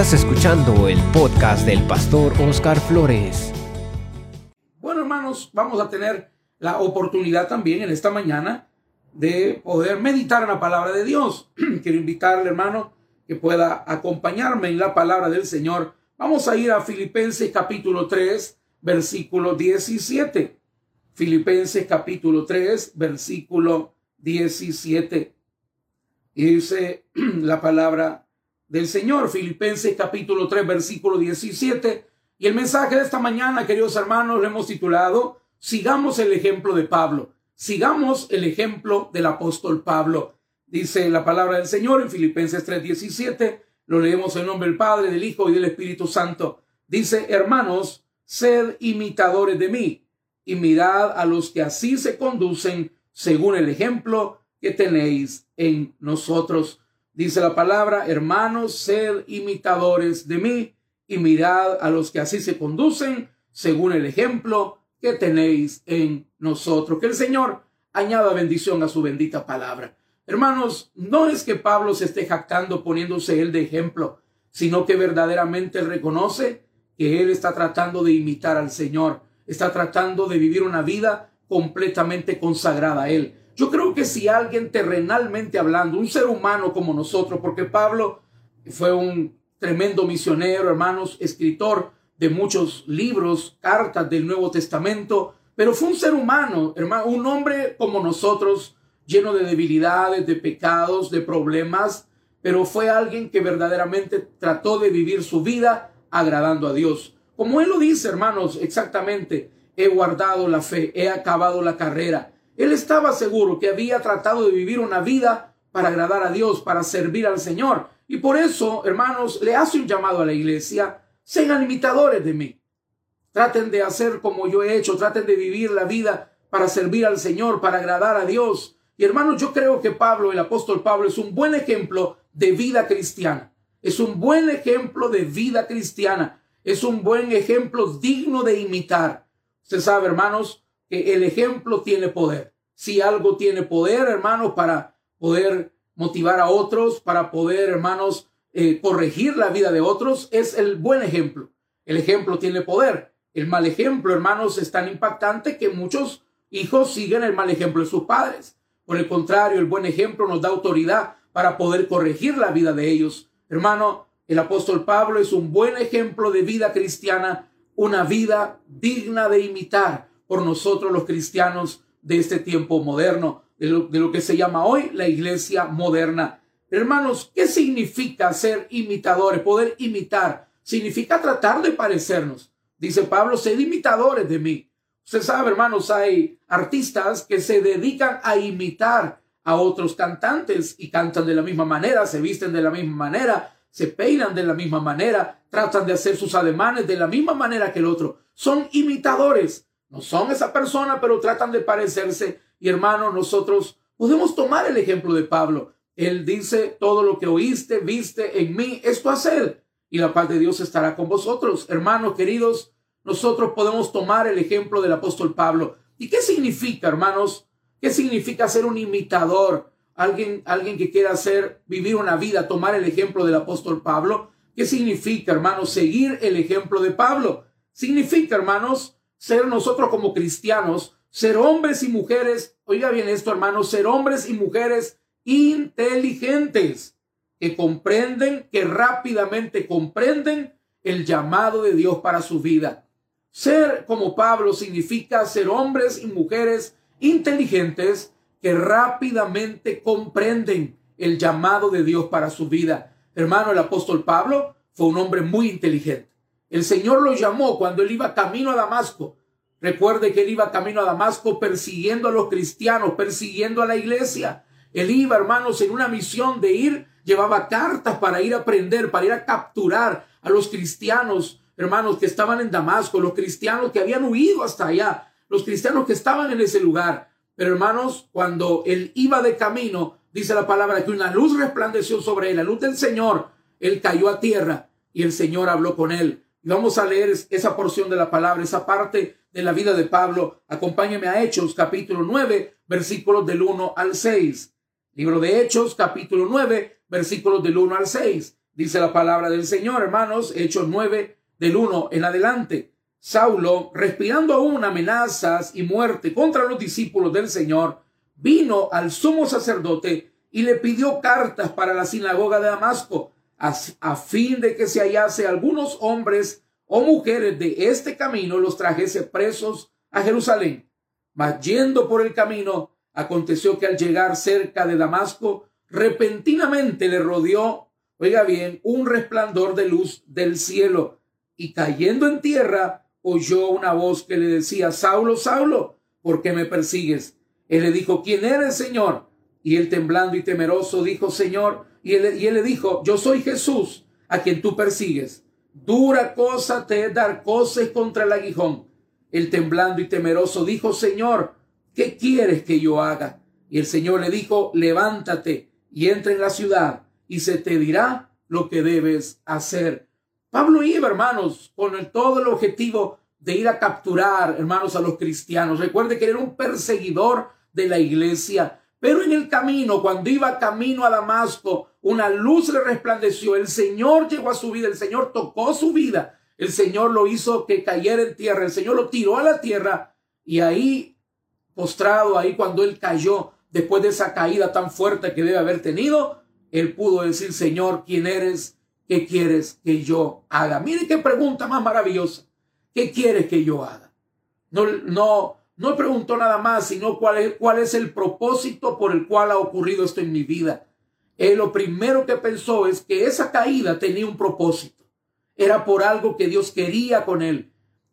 Estás escuchando el podcast del pastor Oscar Flores. Bueno, hermanos, vamos a tener la oportunidad también en esta mañana de poder meditar en la palabra de Dios. Quiero invitarle, hermano, que pueda acompañarme en la palabra del Señor. Vamos a ir a Filipenses capítulo 3, versículo 17. Filipenses capítulo 3, versículo 17. Y dice la palabra del Señor, Filipenses capítulo 3, versículo 17. Y el mensaje de esta mañana, queridos hermanos, lo hemos titulado, sigamos el ejemplo de Pablo, sigamos el ejemplo del apóstol Pablo. Dice la palabra del Señor en Filipenses 3, 17. Lo leemos en nombre del Padre, del Hijo y del Espíritu Santo. Dice, hermanos, sed imitadores de mí y mirad a los que así se conducen según el ejemplo que tenéis en nosotros. Dice la palabra, hermanos, sed imitadores de mí y mirad a los que así se conducen según el ejemplo que tenéis en nosotros. Que el Señor añada bendición a su bendita palabra. Hermanos, no es que Pablo se esté jactando poniéndose él de ejemplo, sino que verdaderamente reconoce que él está tratando de imitar al Señor, está tratando de vivir una vida completamente consagrada a él. Yo creo que si alguien terrenalmente hablando, un ser humano como nosotros, porque Pablo fue un tremendo misionero, hermanos, escritor de muchos libros, cartas del Nuevo Testamento, pero fue un ser humano, hermano, un hombre como nosotros, lleno de debilidades, de pecados, de problemas, pero fue alguien que verdaderamente trató de vivir su vida agradando a Dios. Como él lo dice, hermanos, exactamente, he guardado la fe, he acabado la carrera, él estaba seguro que había tratado de vivir una vida para agradar a Dios, para servir al Señor. Y por eso, hermanos, le hace un llamado a la iglesia, sean imitadores de mí. Traten de hacer como yo he hecho, traten de vivir la vida para servir al Señor, para agradar a Dios. Y hermanos, yo creo que Pablo, el apóstol Pablo, es un buen ejemplo de vida cristiana. Es un buen ejemplo de vida cristiana. Es un buen ejemplo digno de imitar. Usted sabe, hermanos, el ejemplo tiene poder. Si algo tiene poder, hermanos, para poder motivar a otros, para poder, hermanos, eh, corregir la vida de otros, es el buen ejemplo. El ejemplo tiene poder. El mal ejemplo, hermanos, es tan impactante que muchos hijos siguen el mal ejemplo de sus padres. Por el contrario, el buen ejemplo nos da autoridad para poder corregir la vida de ellos. Hermano, el apóstol Pablo es un buen ejemplo de vida cristiana, una vida digna de imitar por nosotros los cristianos de este tiempo moderno, de lo, que se llama hoy la iglesia moderna. Hermanos, ¿qué significa ser imitadores? Poder imitar. Significa tratar de parecernos. Dice Pablo, sed imitadores de mí. Usted sabe, hermanos, hay artistas que se dedican a imitar a otros cantantes y cantan de la misma manera, se visten de la misma manera, se peinan de la misma manera, tratan de hacer sus ademanes de la misma manera que el otro. Son imitadores. No son esa persona, pero tratan de parecerse. Y hermano, nosotros podemos tomar el ejemplo de Pablo. Él dice, todo lo que oíste, viste en mí, esto hacer. Y la paz de Dios estará con vosotros. Hermanos queridos, nosotros podemos tomar el ejemplo del apóstol Pablo. ¿Y qué significa, hermanos? ¿Qué significa ser un imitador? Alguien, alguien que quiera hacer, vivir una vida, tomar el ejemplo del apóstol Pablo. ¿Qué significa, hermanos, seguir el ejemplo de Pablo? Significa, hermanos, ser nosotros como cristianos, ser hombres y mujeres, oiga bien esto hermanos, ser hombres y mujeres inteligentes, que comprenden, que rápidamente comprenden el llamado de Dios para su vida. Ser como Pablo significa ser hombres y mujeres inteligentes que rápidamente comprenden el llamado de Dios para su vida. Hermano, el apóstol Pablo fue un hombre muy inteligente. El Señor lo llamó cuando él iba camino a Damasco. Recuerde que él iba camino a Damasco persiguiendo a los cristianos, persiguiendo a la iglesia. Él iba, hermanos, en una misión de ir, llevaba cartas para ir a prender, para ir a capturar a los cristianos, hermanos, que estaban en Damasco, los cristianos que habían huido hasta allá, los cristianos que estaban en ese lugar. Pero hermanos, cuando él iba de camino, dice la palabra que una luz resplandeció sobre él, la luz del Señor, él cayó a tierra y el Señor habló con él. Y vamos a leer esa porción de la palabra, esa parte de la vida de Pablo. Acompáñeme a Hechos, capítulo 9, versículos del 1 al 6. Libro de Hechos, capítulo 9, versículos del 1 al 6. Dice la palabra del Señor, hermanos, Hechos 9 del 1 en adelante. Saulo, respirando aún amenazas y muerte contra los discípulos del Señor, vino al sumo sacerdote y le pidió cartas para la sinagoga de Damasco, a, fin de que se hallase algunos hombres o mujeres de este camino los trajese presos a Jerusalén. Mas yendo por el camino, aconteció que al llegar cerca de Damasco, repentinamente le rodeó, oiga bien, un resplandor de luz del cielo, y cayendo en tierra, oyó una voz que le decía, Saulo, Saulo, ¿por qué me persigues? Él le dijo, ¿quién eres, Señor? Y él temblando y temeroso dijo, Señor, y él, y él le dijo, yo soy Jesús, a quien tú persigues. Dura cosa te es dar coces contra el aguijón. Él temblando y temeroso dijo, Señor, ¿qué quieres que yo haga? Y el Señor le dijo, levántate y entra en la ciudad y se te dirá lo que debes hacer. Pablo iba, hermanos, con el, todo el objetivo de ir a capturar, hermanos, a los cristianos. Recuerde que era un perseguidor de la iglesia. Pero en el camino, cuando iba camino a Damasco, una luz le resplandeció. El Señor llegó a su vida, el Señor tocó su vida, el Señor lo hizo que cayera en tierra, el Señor lo tiró a la tierra y ahí, postrado, ahí cuando él cayó, después de esa caída tan fuerte que debe haber tenido, él pudo decir, Señor, ¿quién eres? ¿Qué quieres que yo haga? Mire qué pregunta más maravillosa. ¿Qué quieres que yo haga? No, no, no preguntó nada más, sino cuál es, cuál es el propósito por el cual ha ocurrido esto en mi vida. Él lo primero que pensó es que esa caída tenía un propósito. Era por algo que Dios quería con él.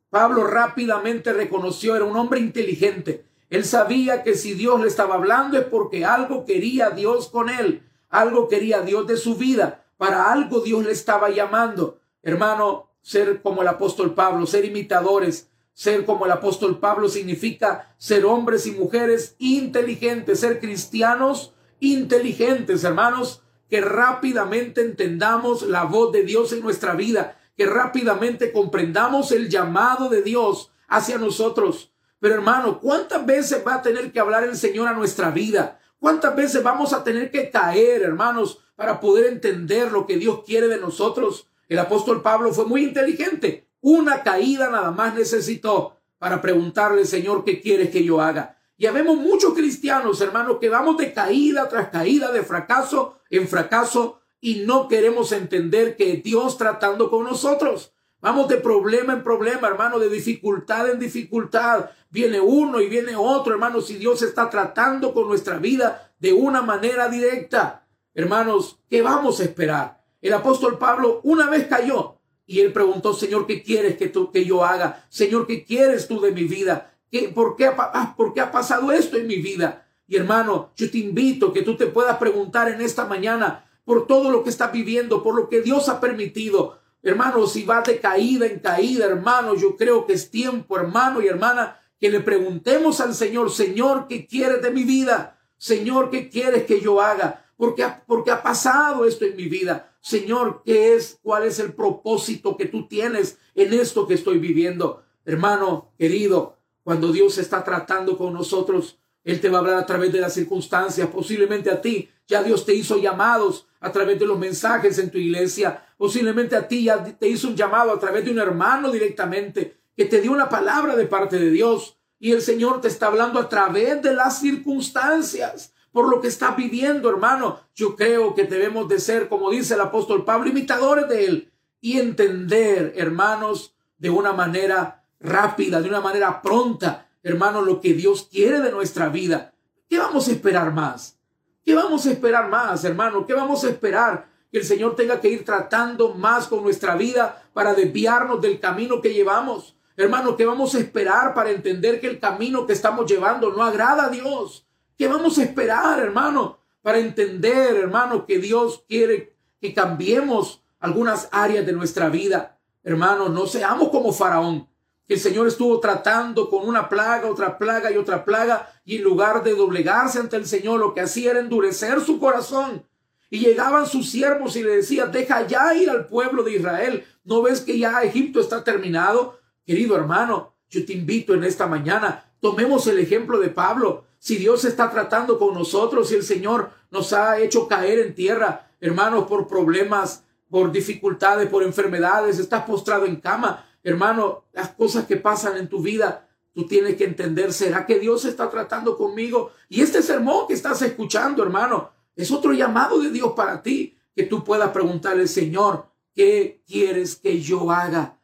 Pablo rápidamente reconoció, era un hombre inteligente. Él sabía que si Dios le estaba hablando es porque algo quería Dios con él, algo quería Dios de su vida. Para algo Dios le estaba llamando. Hermano, ser como el apóstol Pablo, ser imitadores, ser como el apóstol Pablo significa ser hombres y mujeres inteligentes, ser cristianos inteligentes, hermanos, que rápidamente entendamos la voz de Dios en nuestra vida, que rápidamente comprendamos el llamado de Dios hacia nosotros. Pero hermano, ¿cuántas veces va a tener que hablar el Señor a nuestra vida? ¿Cuántas veces vamos a tener que caer, hermanos, para poder entender lo que Dios quiere de nosotros. El apóstol Pablo fue muy inteligente. Una caída nada más necesitó para preguntarle, Señor, ¿qué quieres que yo haga? Ya vemos muchos cristianos, hermanos, que vamos de caída tras caída, de fracaso en fracaso, y no queremos entender que Dios tratando con nosotros. Vamos de problema en problema, hermano, de dificultad en dificultad. Viene uno y viene otro, hermano, si Dios está tratando con nuestra vida de una manera directa. Hermanos, ¿qué vamos a esperar? El apóstol Pablo una vez cayó y él preguntó, Señor, ¿qué quieres que, tú, que yo haga? Señor, ¿qué quieres tú de mi vida? ¿Qué, por, qué, ah, ¿Por qué ha pasado esto en mi vida? Y hermano, yo te invito que tú te puedas preguntar en esta mañana por todo lo que está viviendo, por lo que Dios ha permitido. Hermano, si va de caída en caída, hermano, yo creo que es tiempo, hermano y hermana, que le preguntemos al Señor, Señor, ¿qué quieres de mi vida? Señor, ¿qué quieres que yo haga? porque porque ha pasado esto en mi vida. Señor, ¿qué es? ¿Cuál es el propósito que tú tienes en esto que estoy viviendo? Hermano querido, cuando Dios está tratando con nosotros, Él te va a hablar a través de las circunstancias, posiblemente a ti. Ya Dios te hizo llamados a través de los mensajes en tu iglesia. Posiblemente a ti ya te hizo un llamado a través de un hermano directamente que te dio una palabra de parte de Dios. Y el Señor te está hablando a través de las circunstancias por lo que está viviendo, hermano. Yo creo que debemos de ser, como dice el apóstol Pablo, imitadores de él y entender, hermanos, de una manera rápida, de una manera pronta, hermano, lo que Dios quiere de nuestra vida. ¿Qué vamos a esperar más? ¿Qué vamos a esperar más, hermano? ¿Qué vamos a esperar? Que el Señor tenga que ir tratando más con nuestra vida para desviarnos del camino que llevamos. Hermano, ¿qué vamos a esperar para entender que el camino que estamos llevando no agrada a Dios? ¿Qué vamos a esperar, hermano? Para entender, hermano, que Dios quiere que cambiemos algunas áreas de nuestra vida. Hermano, no seamos como Faraón, que el Señor estuvo tratando con una plaga, otra plaga y otra plaga, y en lugar de doblegarse ante el Señor, lo que hacía era endurecer su corazón. Y llegaban sus siervos y le decían, deja ya ir al pueblo de Israel. ¿No ves que ya Egipto está terminado? Querido hermano, yo te invito en esta mañana, tomemos el ejemplo de Pablo si Dios está tratando con nosotros, si el Señor nos ha hecho caer en tierra, hermanos, por problemas por dificultades, por enfermedades, estás postrado en cama, hermano, las cosas que pasan en tu vida, tú tienes que entender, ¿será que Dios está tratando conmigo? Y este sermón que estás escuchando, hermano, es otro llamado de Dios para ti, que tú puedas preguntarle, Señor, ¿qué quieres que yo haga?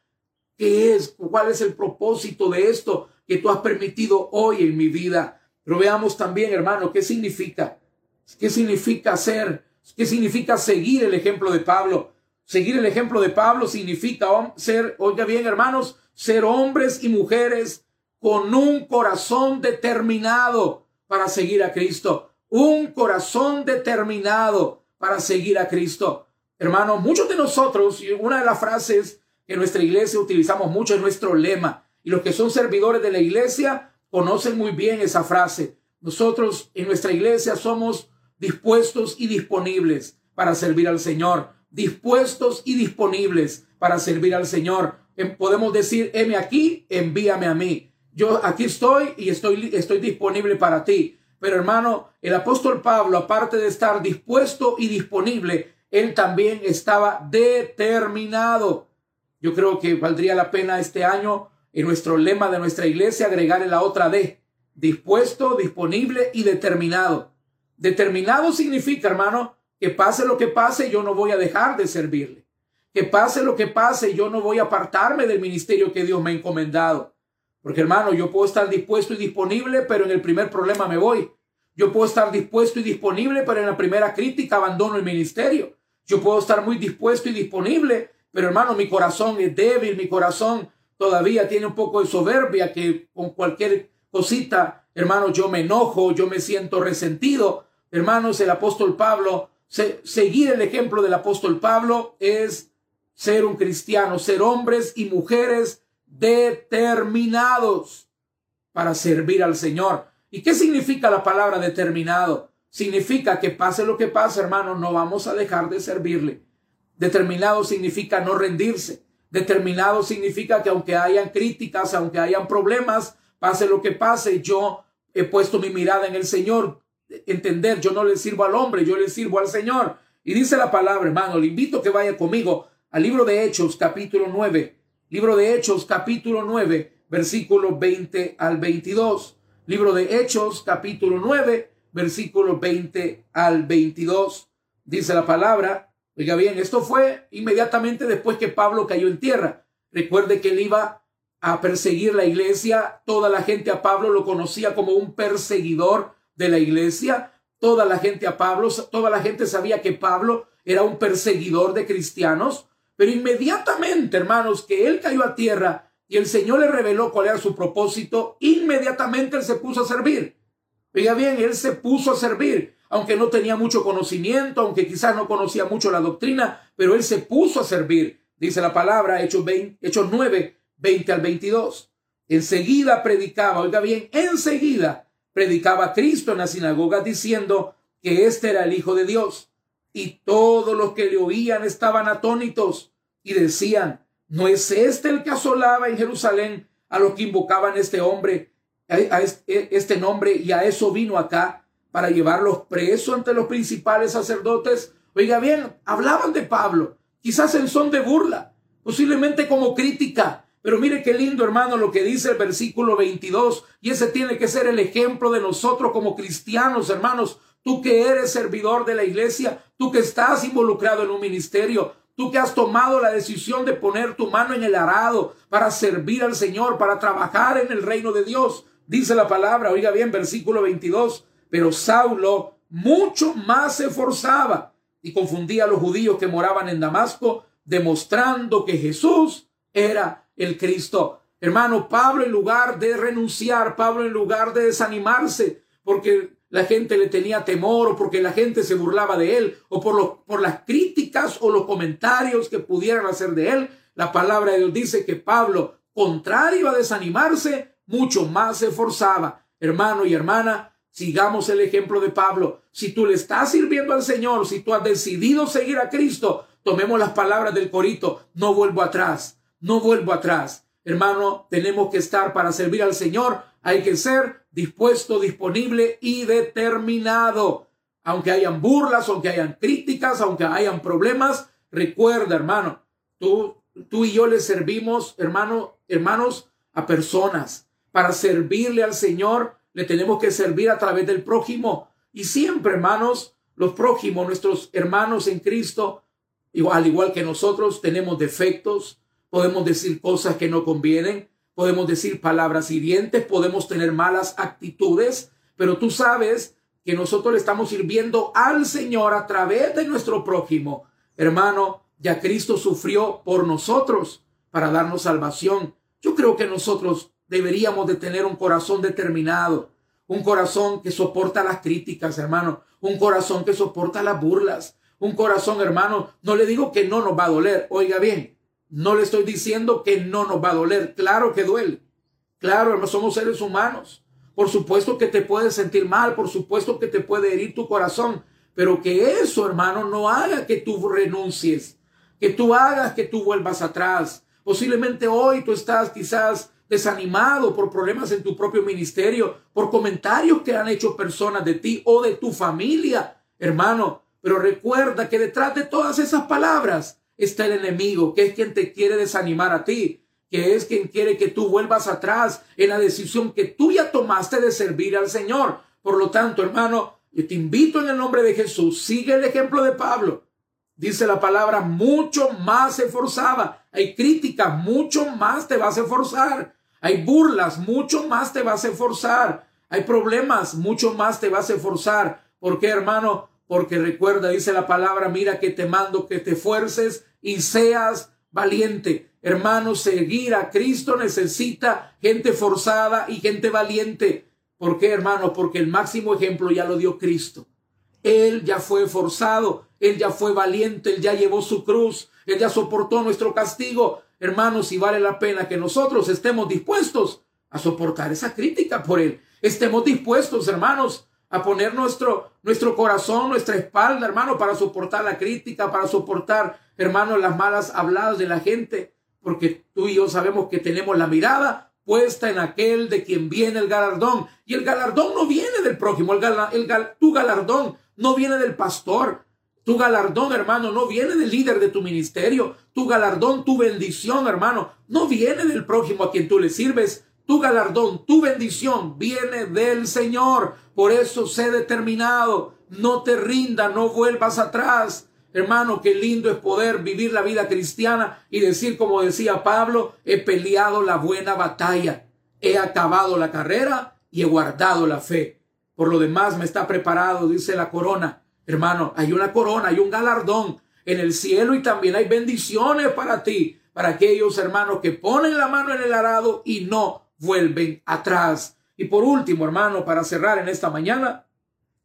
¿Qué es? ¿Cuál es el propósito de esto que tú has permitido hoy en mi vida? Pero veamos también, hermano, qué significa. ¿Qué significa ser? ¿Qué significa seguir el ejemplo de Pablo? Seguir el ejemplo de Pablo significa ser, oiga bien, hermanos, ser hombres y mujeres con un corazón determinado para seguir a Cristo. Un corazón determinado para seguir a Cristo. Hermano, muchos de nosotros, y una de las frases que en nuestra iglesia utilizamos mucho es nuestro lema. Y los que son servidores de la iglesia conocen muy bien esa frase. Nosotros en nuestra iglesia somos dispuestos y disponibles para servir al Señor. Dispuestos y disponibles para servir al Señor. Em, podemos decir, heme aquí, envíame a mí. Yo aquí estoy y estoy, estoy disponible para ti. Pero hermano, el apóstol Pablo, aparte de estar dispuesto y disponible, él también estaba determinado. Yo creo que valdría la pena este año en nuestro lema de nuestra iglesia agregarle la otra D. Dispuesto, disponible y determinado. Determinado significa, hermano, que pase lo que pase, yo no voy a dejar de servirle. Que pase lo que pase, yo no voy a apartarme del ministerio que Dios me ha encomendado. Porque hermano, yo puedo estar dispuesto y disponible, pero en el primer problema me voy. Yo puedo estar dispuesto y disponible, pero en la primera crítica abandono el ministerio. Yo puedo estar muy dispuesto y disponible, pero hermano, mi corazón es débil, mi corazón todavía tiene un poco de soberbia que con cualquier cosita, hermano, yo me enojo, yo me siento resentido. Hermanos, el apóstol Pablo, seguir el ejemplo del apóstol Pablo es ser un cristiano, ser hombres y mujeres determinados para servir al Señor. ¿Y qué significa la palabra determinado? Significa que pase lo que pase, hermano, no vamos a dejar de servirle. Determinado significa no rendirse. Determinado significa que aunque hayan críticas, aunque hayan problemas, pase lo que pase, yo he puesto mi mirada en el Señor. Entender, yo no le sirvo al hombre, yo le sirvo al Señor. Y dice la palabra, hermano, le invito a que vaya conmigo al libro de Hechos, capítulo 9, Libro de Hechos, capítulo 9, versículo 20 al 22. Libro de Hechos, capítulo 9, versículo 20 al 22. Dice la palabra, oiga bien, esto fue inmediatamente después que Pablo cayó en tierra. Recuerde que él iba a perseguir la iglesia. Toda la gente a Pablo lo conocía como un perseguidor de la iglesia. Toda la gente a Pablo, toda la gente sabía que Pablo era un perseguidor de cristianos. Pero inmediatamente, hermanos, que él cayó a tierra y el Señor le reveló cuál era su propósito, inmediatamente él se puso a servir. Oiga bien, él se puso a servir, aunque no tenía mucho conocimiento, aunque quizás no conocía mucho la doctrina, pero él se puso a servir. Dice la palabra, Hechos, 20, Hechos 9, 20 al 22. Enseguida predicaba, oiga bien, enseguida predicaba Cristo en la sinagoga diciendo que este era el Hijo de Dios y todos los que le oían estaban atónitos y decían, ¿no es este el que asolaba en Jerusalén a los que invocaban este hombre, a e, este nombre, y a eso vino acá para llevarlos presos ante los principales sacerdotes? Oiga bien, hablaban de Pablo, quizás en son de burla, posiblemente como crítica, pero mire qué lindo, hermano, lo que dice el versículo 22. Y ese tiene que ser el ejemplo de nosotros como cristianos, hermanos. Tú que eres servidor de la iglesia, tú que estás involucrado en un ministerio, tú que has tomado la decisión de poner tu mano en el arado para servir al Señor, para trabajar en el reino de Dios. Dice la palabra, oiga bien, versículo 22, pero Saulo mucho más se esforzaba y confundía a los judíos que moraban en Damasco, demostrando que Jesús era el Cristo. Hermano, Pablo en lugar de renunciar, Pablo en lugar de desanimarse, porque la gente le tenía temor o porque la gente se burlaba de él o por, las críticas o los comentarios que pudieran hacer de él. La palabra de Dios dice que Pablo, contrario a desanimarse, mucho más se esforzaba. Hermano y hermana, sigamos el ejemplo de Pablo. Si tú le estás sirviendo al Señor, si tú has decidido seguir a Cristo, tomemos las palabras del corito, no vuelvo atrás, no vuelvo atrás. Hermano, tenemos que estar para servir al Señor hay que ser dispuesto, disponible y determinado. Aunque hayan burlas, aunque hayan críticas, aunque hayan problemas, Recuerda, hermano, tú, tú y yo le servimos, hermano, hermanos, a personas. Para servirle al Señor, le tenemos que servir a través del prójimo. Y siempre, hermanos, los prójimos, nuestros hermanos en Cristo, al igual que nosotros, tenemos defectos, podemos decir cosas que no convienen, podemos decir palabras hirientes, podemos tener malas actitudes, pero tú sabes que nosotros le estamos sirviendo al Señor a través de nuestro prójimo. Hermano, ya Cristo sufrió por nosotros para darnos salvación. Yo creo que nosotros deberíamos de tener un corazón determinado, un corazón que soporta las críticas, hermano, un corazón que soporta las burlas, un corazón, hermano, no le digo que no nos va a doler, oiga bien, no le estoy diciendo que no nos va a doler, claro que duele, claro, no somos seres humanos, por supuesto que te puede sentir mal, por supuesto que te puede herir tu corazón, pero que eso, hermano, no haga que tú renuncies, que tú hagas que tú vuelvas atrás. Posiblemente hoy tú estás quizás desanimado por problemas en tu propio ministerio, por comentarios que han hecho personas de ti o de tu familia, hermano. Pero recuerda que detrás de todas esas palabras está el enemigo, que es quien te quiere desanimar a ti, que es quien quiere que tú vuelvas atrás en la decisión que tú ya tomaste de servir al Señor. Por lo tanto, hermano, yo te invito en el nombre de Jesús, sigue el ejemplo de Pablo. Dice la palabra, mucho más se forzaba. Hay crítica, mucho más te vas a forzar. Hay burlas, mucho más te vas a forzar. Hay problemas, mucho más te vas a forzar. ¿Por qué, hermano? Porque recuerda, dice la palabra, mira que te mando que te fuerces y seas valiente. Hermano, seguir a Cristo necesita gente forzada y gente valiente. ¿Por qué, hermano? Porque el máximo ejemplo ya lo dio Cristo. Él ya fue forzado, él ya fue valiente, él ya llevó su cruz, él ya soportó nuestro castigo. Hermanos, si vale la pena que nosotros estemos dispuestos a soportar esa crítica por él. Estemos dispuestos, hermanos, a poner nuestro, nuestro corazón, nuestra espalda, hermano, para soportar la crítica, para soportar, hermano, las malas habladas de la gente, porque tú y yo sabemos que tenemos la mirada puesta en aquel de quien viene el galardón. Y el galardón no viene del prójimo, el, el tu galardón no viene del pastor. Tu galardón, hermano, no viene del líder de tu ministerio. Tu galardón, tu bendición, hermano, no viene del prójimo a quien tú le sirves. Tu galardón, tu bendición viene del Señor. Por eso sé determinado. No te rinda, no vuelvas atrás. Hermano, qué lindo es poder vivir la vida cristiana y decir, como decía Pablo, he peleado la buena batalla, he acabado la carrera y he guardado la fe. Por lo demás me está preparado, dice la corona. Hermano, hay una corona, hay un galardón en el cielo y también hay bendiciones para ti, para aquellos hermanos que ponen la mano en el arado y no vuelven atrás. Y por último, hermano, para cerrar en esta mañana,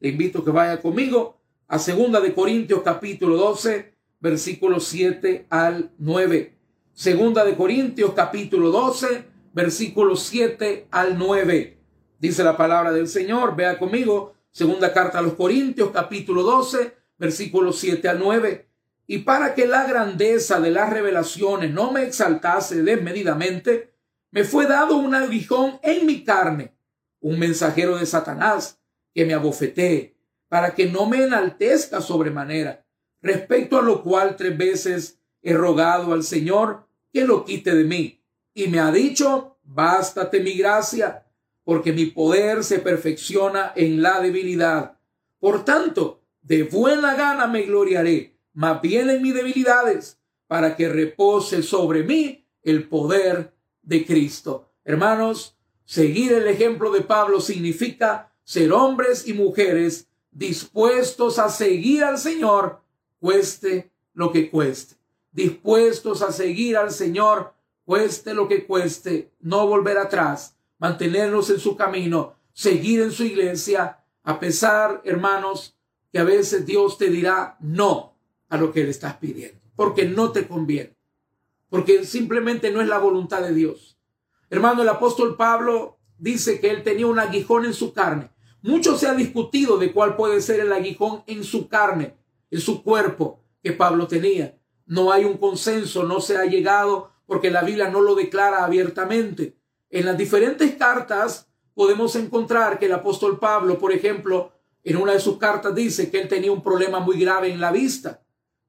le invito a que vaya conmigo a segunda de Corintios capítulo 12, versículos 7 al 9. Segunda de Corintios capítulo 12, versículos 7 al 9. Dice la palabra del Señor, vea conmigo, segunda carta a los Corintios capítulo 12, versículos 7 al 9. Y para que la grandeza de las revelaciones no me exaltase desmedidamente, me fue dado un aguijón en mi carne, un mensajero de Satanás que me abofetee para que no me enaltezca sobremanera, respecto a lo cual tres veces he rogado al Señor que lo quite de mí. Y me ha dicho, bástate mi gracia, porque mi poder se perfecciona en la debilidad. Por tanto, de buena gana me gloriaré, más bien en mis debilidades, para que repose sobre mí el poder de Cristo. Hermanos, seguir el ejemplo de Pablo significa ser hombres y mujeres dispuestos a seguir al Señor, cueste lo que cueste. Dispuestos a seguir al Señor, cueste lo que cueste, no volver atrás, mantenernos en su camino, seguir en su iglesia, a pesar, hermanos, que a veces Dios te dirá no a lo que le estás pidiendo, porque no te conviene, porque simplemente no es la voluntad de Dios. Hermano, el apóstol Pablo dice que él tenía un aguijón en su carne mucho se ha discutido de cuál puede ser el aguijón en su carne, en su cuerpo que Pablo tenía. No hay un consenso, no se ha llegado porque la Biblia no lo declara abiertamente. En las diferentes cartas podemos encontrar que el apóstol Pablo, por ejemplo, en una de sus cartas dice que él tenía un problema muy grave en la vista.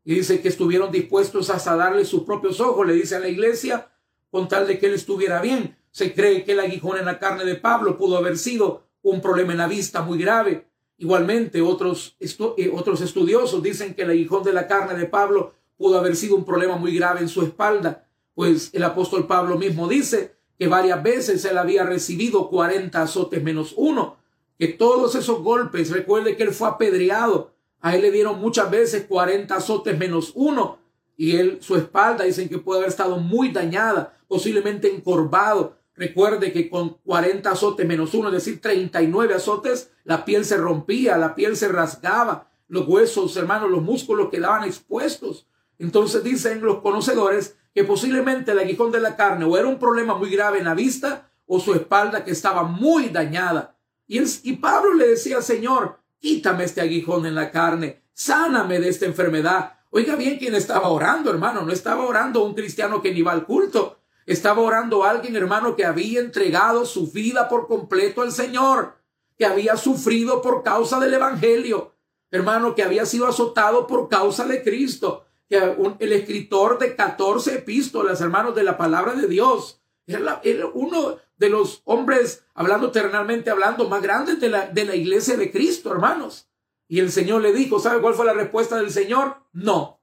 Y dice que estuvieron dispuestos hasta darle sus propios ojos, le dice a la iglesia, con tal de que él estuviera bien. Se cree que el aguijón en la carne de Pablo pudo haber sido un problema en la vista muy grave. Igualmente, otros, eh, otros estudiosos dicen que el aguijón de la carne de Pablo pudo haber sido un problema muy grave en su espalda, pues el apóstol Pablo mismo dice que varias veces él había recibido 40 azotes menos uno, que todos esos golpes, recuerde que él fue apedreado, a él le dieron muchas veces 40 azotes menos uno, y él, su espalda, dicen que puede haber estado muy dañada, posiblemente encorvado. Recuerde que con 40 azotes menos uno, es decir, 39 azotes, la piel se rompía, la piel se rasgaba, los huesos, hermanos, los músculos quedaban expuestos. Entonces dicen los conocedores que posiblemente el aguijón de la carne o era un problema muy grave en la vista o su espalda que estaba muy dañada. Y, y Pablo le decía, Señor, quítame este aguijón en la carne, sáname de esta enfermedad. Oiga bien quién estaba orando, hermano. No estaba orando un cristiano que ni va al culto. Estaba orando alguien, hermano, que había entregado su vida por completo al Señor, que había sufrido por causa del Evangelio, hermano, que había sido azotado por causa de Cristo, el escritor de 14 epístolas, hermanos, de la palabra de Dios. Era, uno de los hombres, hablando terrenalmente, hablando, más grandes de la, de la iglesia de Cristo, hermanos. Y el Señor le dijo, ¿sabe cuál fue la respuesta del Señor? No,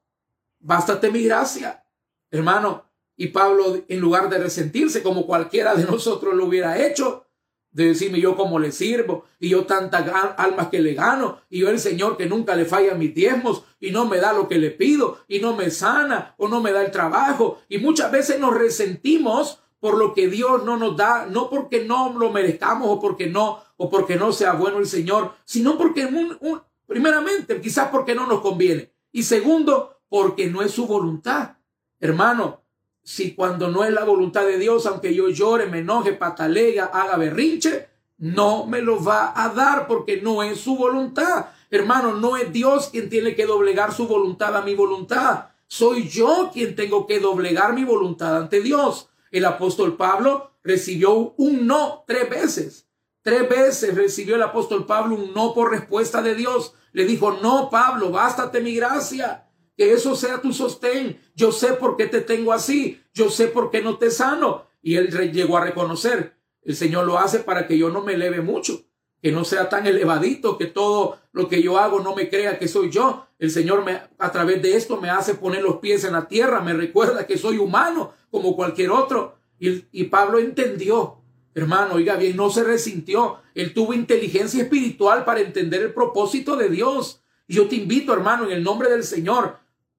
bástate mi gracia, hermano. Y Pablo, en lugar de resentirse como cualquiera de nosotros lo hubiera hecho, de decirme yo cómo le sirvo y yo tantas almas que le gano y yo el Señor que nunca le falla mis diezmos y no me da lo que le pido y no me sana o no me da el trabajo y muchas veces nos resentimos por lo que Dios no nos da, no porque no lo merezcamos o porque no o porque no sea bueno el Señor, sino porque primeramente quizás porque no nos conviene y segundo porque no es su voluntad. Hermano, si cuando no es la voluntad de Dios, aunque yo llore, me enoje, patalega, haga berrinche, no me lo va a dar porque no es su voluntad. Hermano, no es Dios quien tiene que doblegar su voluntad a mi voluntad. Soy yo quien tengo que doblegar mi voluntad ante Dios. El apóstol Pablo recibió un no tres veces. Tres veces recibió el apóstol Pablo un no por respuesta de Dios. Le dijo, no, Pablo, bástate mi gracia que eso sea tu sostén. Yo sé por qué te tengo así, yo sé por qué no te sano. Y él llegó a reconocer, el Señor lo hace para que yo no me eleve mucho, que no sea tan elevadito, que todo lo que yo hago no me crea que soy yo. El Señor me, a través de esto me hace poner los pies en la tierra, me recuerda que soy humano como cualquier otro. Y, y Pablo entendió, hermano, oiga bien, no se resintió. Él tuvo inteligencia espiritual para entender el propósito de Dios. Yo te invito, hermano, en el nombre del Señor,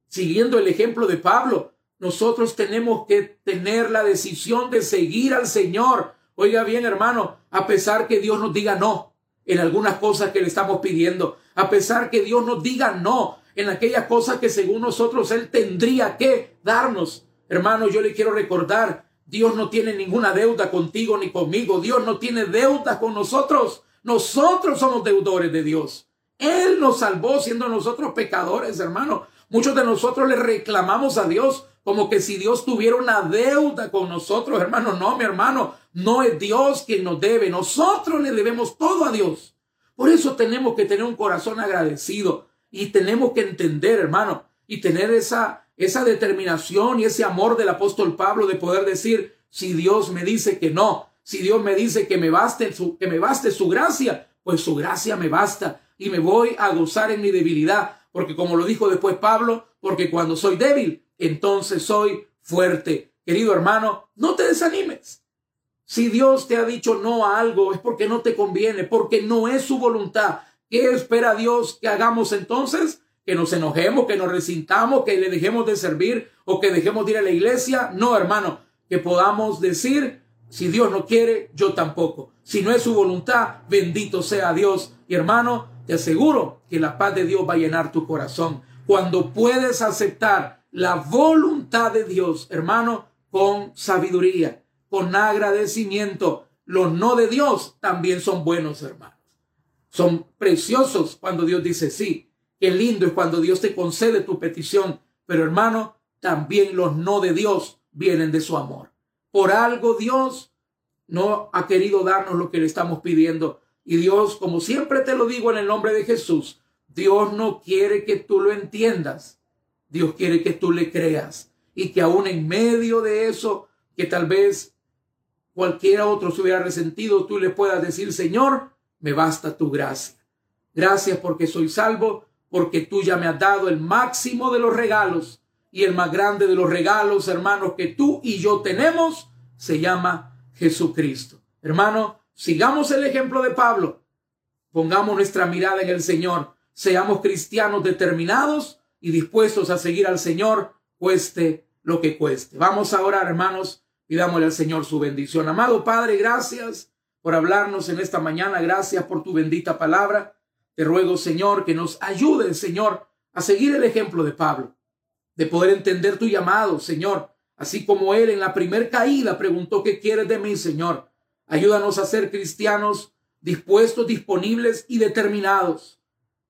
siguiendo el ejemplo de Pablo, nosotros tenemos que tener la decisión de seguir al Señor. Oiga bien, hermano, a pesar que Dios nos diga no en algunas cosas que le estamos pidiendo, a pesar que Dios nos diga no en aquellas cosas que según nosotros Él tendría que darnos. Hermano, yo le quiero recordar, Dios no tiene ninguna deuda contigo ni conmigo. Dios no tiene deuda con nosotros. Nosotros somos deudores de Dios. Él nos salvó siendo nosotros pecadores, hermano. Muchos de nosotros le reclamamos a Dios como que si Dios tuviera una deuda con nosotros, hermano. No, mi hermano, no es Dios quien nos debe. Nosotros le debemos todo a Dios. Por eso tenemos que tener un corazón agradecido y tenemos que entender, hermano, y tener esa, esa determinación y ese amor del apóstol Pablo de poder decir, si Dios me dice que no, si Dios me dice que me baste su, que me baste su gracia, pues su gracia me basta y me voy a gozar en mi debilidad porque como lo dijo después Pablo, porque cuando soy débil, entonces soy fuerte. Querido hermano, no te desanimes. Si Dios te ha dicho no a algo, es porque no te conviene, porque no es su voluntad. ¿Qué espera Dios que hagamos entonces? Que nos enojemos, que nos resintamos, que le dejemos de servir o que dejemos de ir a la iglesia. No, hermano, que podamos decir, si Dios no quiere, yo tampoco. Si no es su voluntad, bendito sea Dios. Y hermano, te aseguro que la paz de Dios va a llenar tu corazón. Cuando puedes aceptar la voluntad de Dios, hermano, con sabiduría, con agradecimiento. Los no de Dios también son buenos, hermanos. Son preciosos cuando Dios dice sí. Qué lindo es cuando Dios te concede tu petición. Pero hermano, también los no de Dios vienen de su amor. Por algo Dios no ha querido darnos lo que le estamos pidiendo. Y Dios, como siempre te lo digo en el nombre de Jesús, Dios no quiere que tú lo entiendas. Dios quiere que tú le creas y que aún en medio de eso, que tal vez cualquiera otro se hubiera resentido, tú le puedas decir, Señor, me basta tu gracia. Gracias porque soy salvo, porque tú ya me has dado el máximo de los regalos y el más grande de los regalos, hermanos, que tú y yo tenemos, se llama Jesucristo. Hermano, sigamos el ejemplo de Pablo. Pongamos nuestra mirada en el Señor. Seamos cristianos determinados y dispuestos a seguir al Señor, cueste lo que cueste. Vamos a orar, hermanos, y dámosle al Señor su bendición. Amado Padre, gracias por hablarnos en esta mañana. Gracias por tu bendita palabra. Te ruego, Señor, que nos ayude, Señor, a seguir el ejemplo de Pablo, de poder entender tu llamado, Señor, así como él en la primer caída preguntó, ¿qué quieres de mí, Señor? Ayúdanos a ser cristianos dispuestos, disponibles y determinados.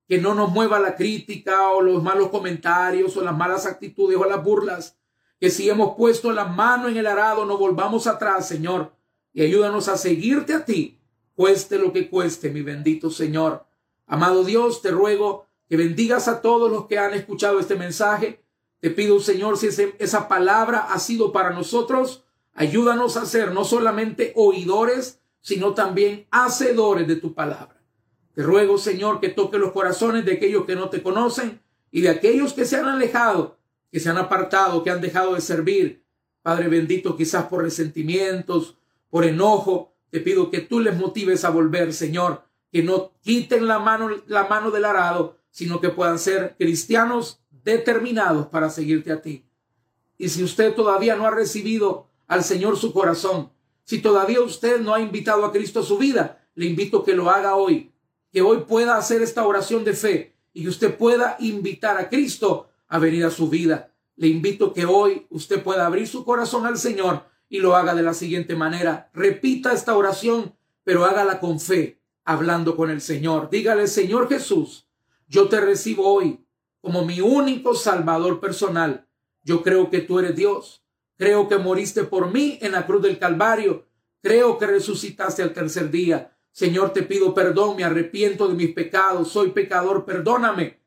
Que no nos mueva la crítica o los malos comentarios o las malas actitudes o las burlas. Que si hemos puesto la mano en el arado no volvamos atrás, Señor. Y ayúdanos a seguirte a ti, cueste lo que cueste, mi bendito Señor. Amado Dios, te ruego que bendigas a todos los que han escuchado este mensaje. Te pido, Señor, si esa palabra ha sido para nosotros, ayúdanos a ser no solamente oidores, sino también hacedores de tu palabra. Te ruego, Señor, que toque los corazones de aquellos que no te conocen y de aquellos que se han alejado, que se han apartado, que han dejado de servir. Padre bendito, quizás por resentimientos, por enojo, te pido que tú les motives a volver, Señor, que no quiten la mano, la mano del arado, sino que puedan ser cristianos determinados para seguirte a ti. Y si usted todavía no ha recibido al Señor su corazón, si todavía usted no ha invitado a Cristo a su vida, le invito que lo haga hoy, que hoy pueda hacer esta oración de fe y que usted pueda invitar a Cristo a venir a su vida. Le invito que hoy usted pueda abrir su corazón al Señor y lo haga de la siguiente manera. Repita esta oración, pero hágala con fe, hablando con el Señor. Dígale, Señor Jesús, yo te recibo hoy como mi único Salvador personal. Yo creo que tú eres Dios Creo que moriste por mí en la cruz del Calvario. Creo que resucitaste al tercer día. Señor, te pido perdón, me arrepiento de mis pecados. Soy pecador, perdóname.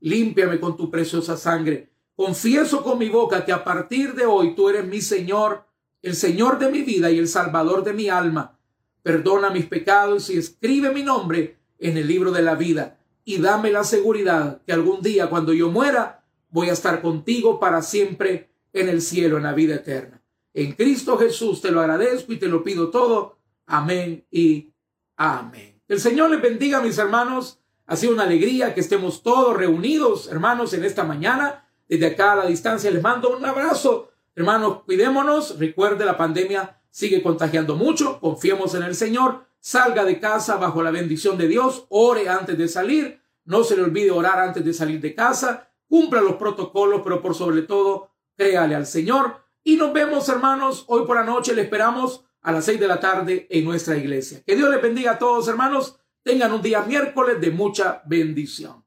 Límpiame con tu preciosa sangre. Confieso con mi boca que a partir de hoy tú eres mi Señor, el Señor de mi vida y el Salvador de mi alma. Perdona mis pecados y escribe mi nombre en el libro de la vida. Y dame la seguridad que algún día cuando yo muera voy a estar contigo para siempre en el cielo, en la vida eterna. En Cristo Jesús te lo agradezco y te lo pido todo. Amén y amén. El Señor les bendiga, mis hermanos. Ha sido una alegría que estemos todos reunidos, hermanos, en esta mañana. Desde acá a la distancia les mando un abrazo. Hermanos, cuidémonos. Recuerde, la pandemia sigue contagiando mucho. Confiemos en el Señor. Salga de casa bajo la bendición de Dios. Ore antes de salir. No se le olvide orar antes de salir de casa. Cumpla los protocolos, pero por sobre todo, créale al Señor. Y nos vemos, hermanos, hoy por la noche. Le esperamos a las seis de la tarde en nuestra iglesia. Que Dios les bendiga a todos, hermanos. Tengan un día miércoles de mucha bendición.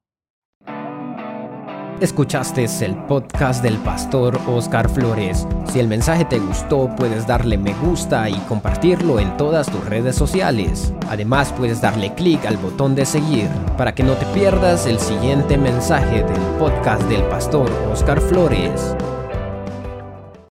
Escuchaste el podcast del pastor Oscar Flores. Si el mensaje te gustó, puedes darle me gusta y compartirlo en todas tus redes sociales. Además, puedes darle clic al botón de seguir para que no te pierdas el siguiente mensaje del podcast del pastor Oscar Flores.